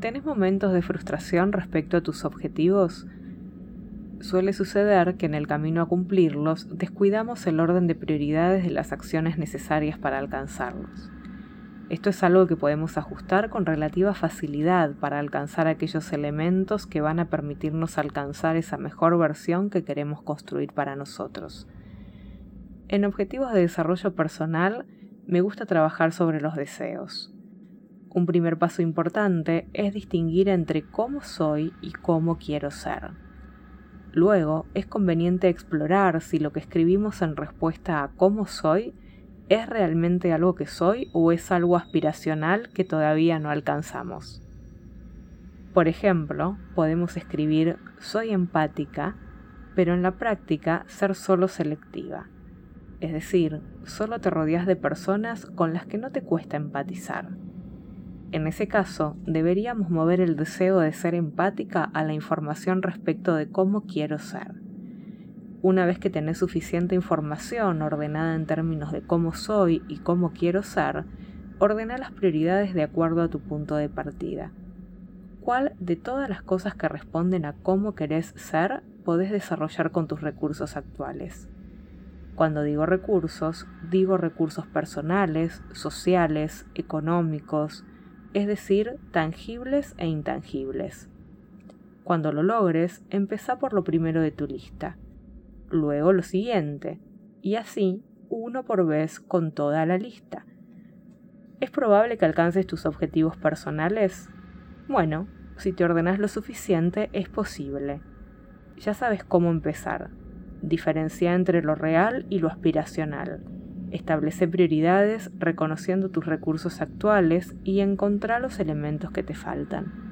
¿Tenés momentos de frustración respecto a tus objetivos? Suele suceder que en el camino a cumplirlos descuidamos el orden de prioridades de las acciones necesarias para alcanzarlos. Esto es algo que podemos ajustar con relativa facilidad para alcanzar aquellos elementos que van a permitirnos alcanzar esa mejor versión que queremos construir para nosotros. En objetivos de desarrollo personal, me gusta trabajar sobre los deseos. Un primer paso importante es distinguir entre cómo soy y cómo quiero ser. Luego, es conveniente explorar si lo que escribimos en respuesta a cómo soy ¿Es realmente algo que soy o es algo aspiracional que todavía no alcanzamos? Por ejemplo, podemos escribir soy empática, pero en la práctica ser solo selectiva. Es decir, solo te rodeas de personas con las que no te cuesta empatizar. En ese caso, deberíamos mover el deseo de ser empática a la información respecto de cómo quiero ser. Una vez que tenés suficiente información ordenada en términos de cómo soy y cómo quiero ser, ordena las prioridades de acuerdo a tu punto de partida. ¿Cuál de todas las cosas que responden a cómo querés ser podés desarrollar con tus recursos actuales? Cuando digo recursos, digo recursos personales, sociales, económicos, es decir, tangibles e intangibles. Cuando lo logres, empezá por lo primero de tu lista luego lo siguiente, y así uno por vez con toda la lista. ¿Es probable que alcances tus objetivos personales? Bueno, si te ordenas lo suficiente, es posible. Ya sabes cómo empezar. Diferencia entre lo real y lo aspiracional. Establece prioridades reconociendo tus recursos actuales y encontrar los elementos que te faltan.